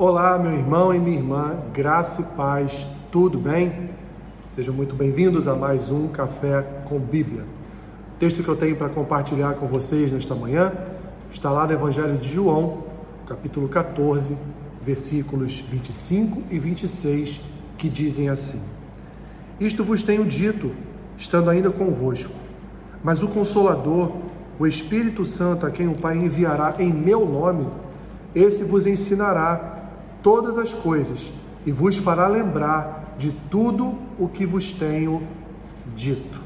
Olá, meu irmão e minha irmã, graça e paz, tudo bem? Sejam muito bem-vindos a mais um Café com Bíblia. O texto que eu tenho para compartilhar com vocês nesta manhã está lá no Evangelho de João, capítulo 14, versículos 25 e 26, que dizem assim: Isto vos tenho dito, estando ainda convosco, mas o Consolador, o Espírito Santo, a quem o Pai enviará em meu nome, esse vos ensinará todas as coisas e vos fará lembrar de tudo o que vos tenho dito.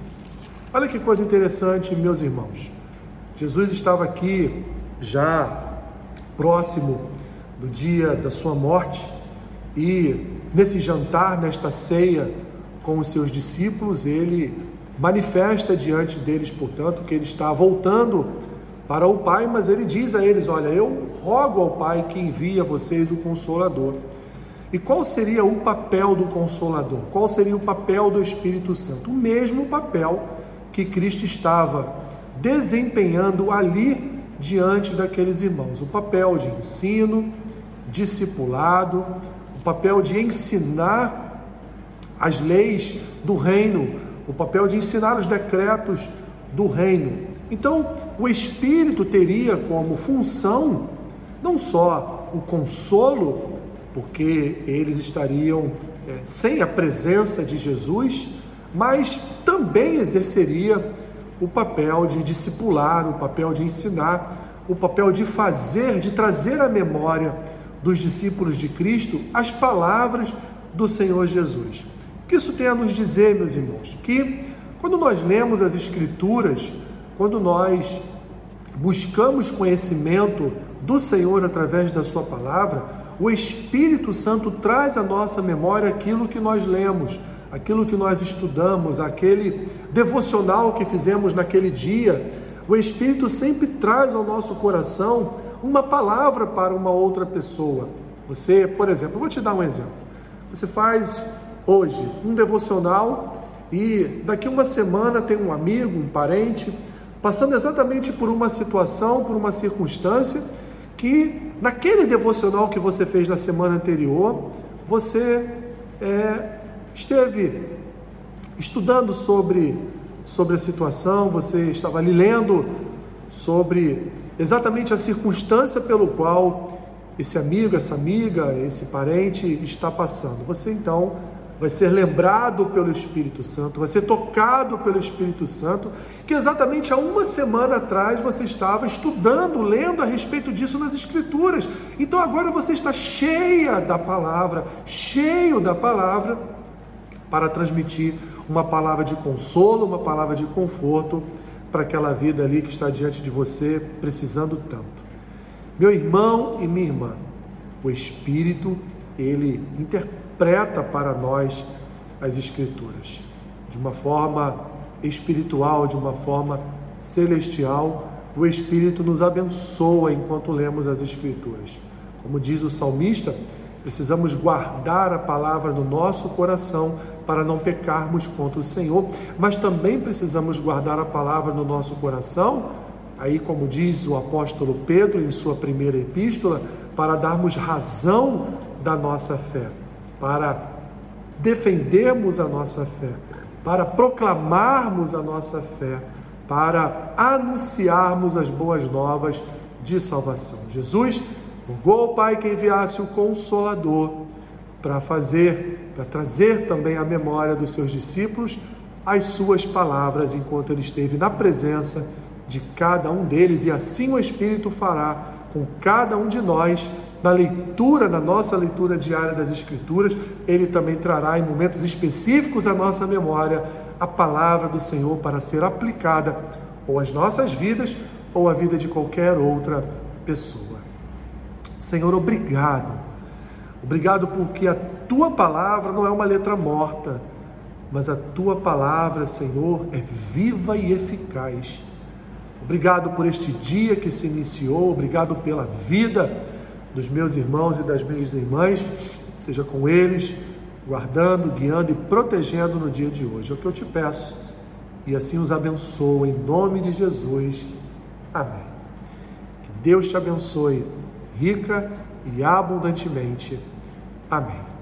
Olha que coisa interessante, meus irmãos. Jesus estava aqui já próximo do dia da sua morte e nesse jantar, nesta ceia com os seus discípulos, ele manifesta diante deles, portanto, que ele está voltando para o Pai, mas ele diz a eles: Olha, eu rogo ao Pai que envie a vocês o Consolador. E qual seria o papel do Consolador? Qual seria o papel do Espírito Santo? O mesmo papel que Cristo estava desempenhando ali diante daqueles irmãos: o papel de ensino, discipulado, o papel de ensinar as leis do reino, o papel de ensinar os decretos do reino. Então, o Espírito teria como função não só o consolo, porque eles estariam é, sem a presença de Jesus, mas também exerceria o papel de discipular, o papel de ensinar, o papel de fazer, de trazer à memória dos discípulos de Cristo as palavras do Senhor Jesus. O que isso tem a nos dizer, meus irmãos? Que quando nós lemos as Escrituras, quando nós buscamos conhecimento do Senhor através da Sua palavra, o Espírito Santo traz à nossa memória aquilo que nós lemos, aquilo que nós estudamos, aquele devocional que fizemos naquele dia. O Espírito sempre traz ao nosso coração uma palavra para uma outra pessoa. Você, por exemplo, eu vou te dar um exemplo. Você faz hoje um devocional e daqui uma semana tem um amigo, um parente passando exatamente por uma situação, por uma circunstância que naquele devocional que você fez na semana anterior, você é, esteve estudando sobre, sobre a situação, você estava ali lendo sobre exatamente a circunstância pelo qual esse amigo, essa amiga, esse parente está passando. Você então vai ser lembrado pelo Espírito Santo, vai ser tocado pelo Espírito Santo, que exatamente há uma semana atrás você estava estudando, lendo a respeito disso nas Escrituras. Então agora você está cheia da palavra, cheio da palavra, para transmitir uma palavra de consolo, uma palavra de conforto para aquela vida ali que está diante de você, precisando tanto. Meu irmão e minha irmã, o Espírito, ele interpreta interpreta para nós as Escrituras de uma forma espiritual, de uma forma celestial. O Espírito nos abençoa enquanto lemos as Escrituras. Como diz o salmista, precisamos guardar a palavra no nosso coração para não pecarmos contra o Senhor, mas também precisamos guardar a palavra no nosso coração, aí, como diz o apóstolo Pedro em sua primeira epístola, para darmos razão da nossa fé para defendermos a nossa fé, para proclamarmos a nossa fé, para anunciarmos as boas novas de salvação. Jesus rogou ao Pai que enviasse o Consolador para fazer, para trazer também à memória dos seus discípulos as suas palavras enquanto ele esteve na presença de cada um deles, e assim o Espírito fará com cada um de nós na leitura, na nossa leitura diária das Escrituras, ele também trará em momentos específicos à nossa memória a palavra do Senhor para ser aplicada ou às nossas vidas ou à vida de qualquer outra pessoa. Senhor, obrigado. Obrigado porque a tua palavra não é uma letra morta, mas a tua palavra, Senhor, é viva e eficaz. Obrigado por este dia que se iniciou, obrigado pela vida dos meus irmãos e das minhas irmãs, seja com eles, guardando, guiando e protegendo no dia de hoje. É o que eu te peço. E assim os abençoo em nome de Jesus. Amém. Que Deus te abençoe rica e abundantemente. Amém.